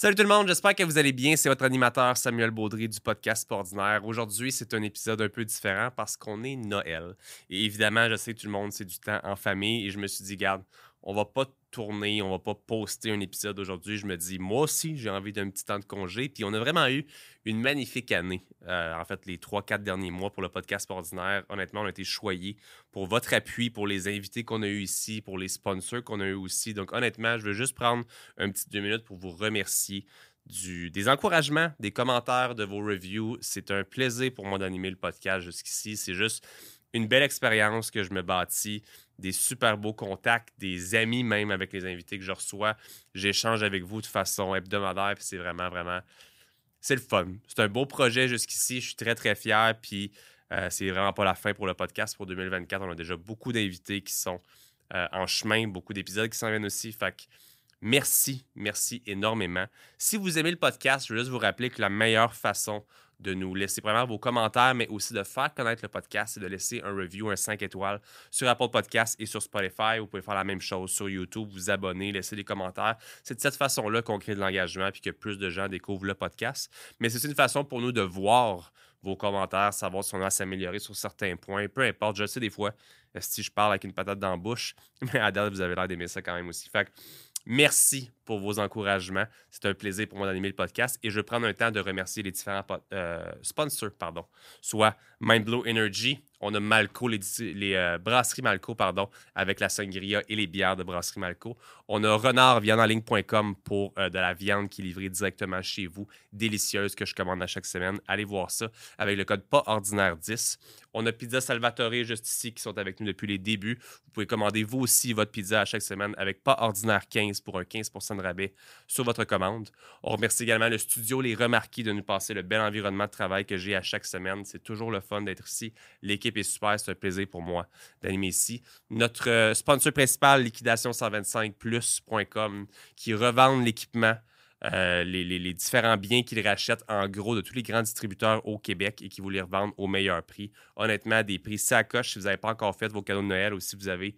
Salut tout le monde, j'espère que vous allez bien. C'est votre animateur Samuel Baudry du podcast Ordinaire. Aujourd'hui, c'est un épisode un peu différent parce qu'on est Noël. Et évidemment, je sais tout le monde, c'est du temps en famille et je me suis dit, garde, on va pas tourner, on va pas poster un épisode aujourd'hui. Je me dis, moi aussi, j'ai envie d'un petit temps de congé. Puis on a vraiment eu une magnifique année. Euh, en fait, les trois, quatre derniers mois pour le podcast ordinaire, honnêtement, on a été choyés pour votre appui, pour les invités qu'on a eu ici, pour les sponsors qu'on a eu aussi. Donc, honnêtement, je veux juste prendre un petit deux minutes pour vous remercier. Des encouragements, des commentaires, de vos reviews. C'est un plaisir pour moi d'animer le podcast jusqu'ici. C'est juste une belle expérience que je me bâtis, des super beaux contacts, des amis même avec les invités que je reçois. J'échange avec vous de façon hebdomadaire, puis c'est vraiment, vraiment, c'est le fun. C'est un beau projet jusqu'ici, je suis très, très fier, puis euh, c'est vraiment pas la fin pour le podcast pour 2024. On a déjà beaucoup d'invités qui sont euh, en chemin, beaucoup d'épisodes qui s'en viennent aussi, fait que merci, merci énormément. Si vous aimez le podcast, je veux juste vous rappeler que la meilleure façon de nous laisser vraiment vos commentaires, mais aussi de faire connaître le podcast et de laisser un review, un 5 étoiles sur Apple Podcast et sur Spotify. Vous pouvez faire la même chose sur YouTube, vous abonner, laisser des commentaires. C'est de cette façon-là qu'on crée de l'engagement et que plus de gens découvrent le podcast. Mais c'est une façon pour nous de voir vos commentaires, savoir si on a s'améliorer sur certains points. Peu importe, je sais des fois si je parle avec une patate dans la bouche, mais à vous avez l'air d'aimer ça quand même aussi. Merci pour vos encouragements. C'est un plaisir pour moi d'animer le podcast et je vais prendre un temps de remercier les différents euh, sponsors, pardon, soit Mindblow Energy, on a Malco, les, euh, brasseries Malco, pardon, avec la sangria et les bières de brasserie Malco. On a renardviandenligne.com pour euh, de la viande qui est livrée directement chez vous, délicieuse, que je commande à chaque semaine. Allez voir ça avec le code pas ordinaire 10. On a Pizza Salvatore juste ici qui sont avec nous depuis les débuts. Vous pouvez commander vous aussi votre pizza à chaque semaine avec pas ordinaire 15 pour un 15% de rabais sur votre commande. On remercie également le studio Les Remarquis de nous passer le bel environnement de travail que j'ai à chaque semaine. C'est toujours le fun d'être ici. L'équipe est super. C'est un plaisir pour moi d'animer ici. Notre euh, sponsor principal, liquidation125plus.com, qui revendent l'équipement. Euh, les, différents biens qu'ils rachètent en gros de tous les grands distributeurs au Québec et qui vous les revendent au meilleur prix. Honnêtement, des prix sacoches si vous n'avez pas encore fait vos cadeaux de Noël ou si vous avez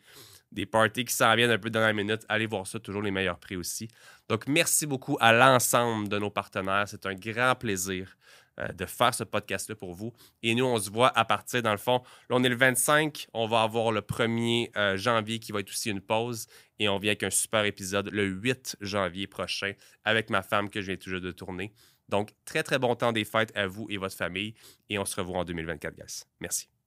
des parties qui s'en viennent un peu dans la minute, allez voir ça, toujours les meilleurs prix aussi. Donc, merci beaucoup à l'ensemble de nos partenaires. C'est un grand plaisir euh, de faire ce podcast-là pour vous. Et nous, on se voit à partir, dans le fond, là, on est le 25, on va avoir le 1er euh, janvier qui va être aussi une pause. Et on vient avec un super épisode le 8 janvier prochain avec ma femme que je viens toujours de tourner. Donc, très, très bon temps des fêtes à vous et votre famille. Et on se revoit en 2024, guys. Merci.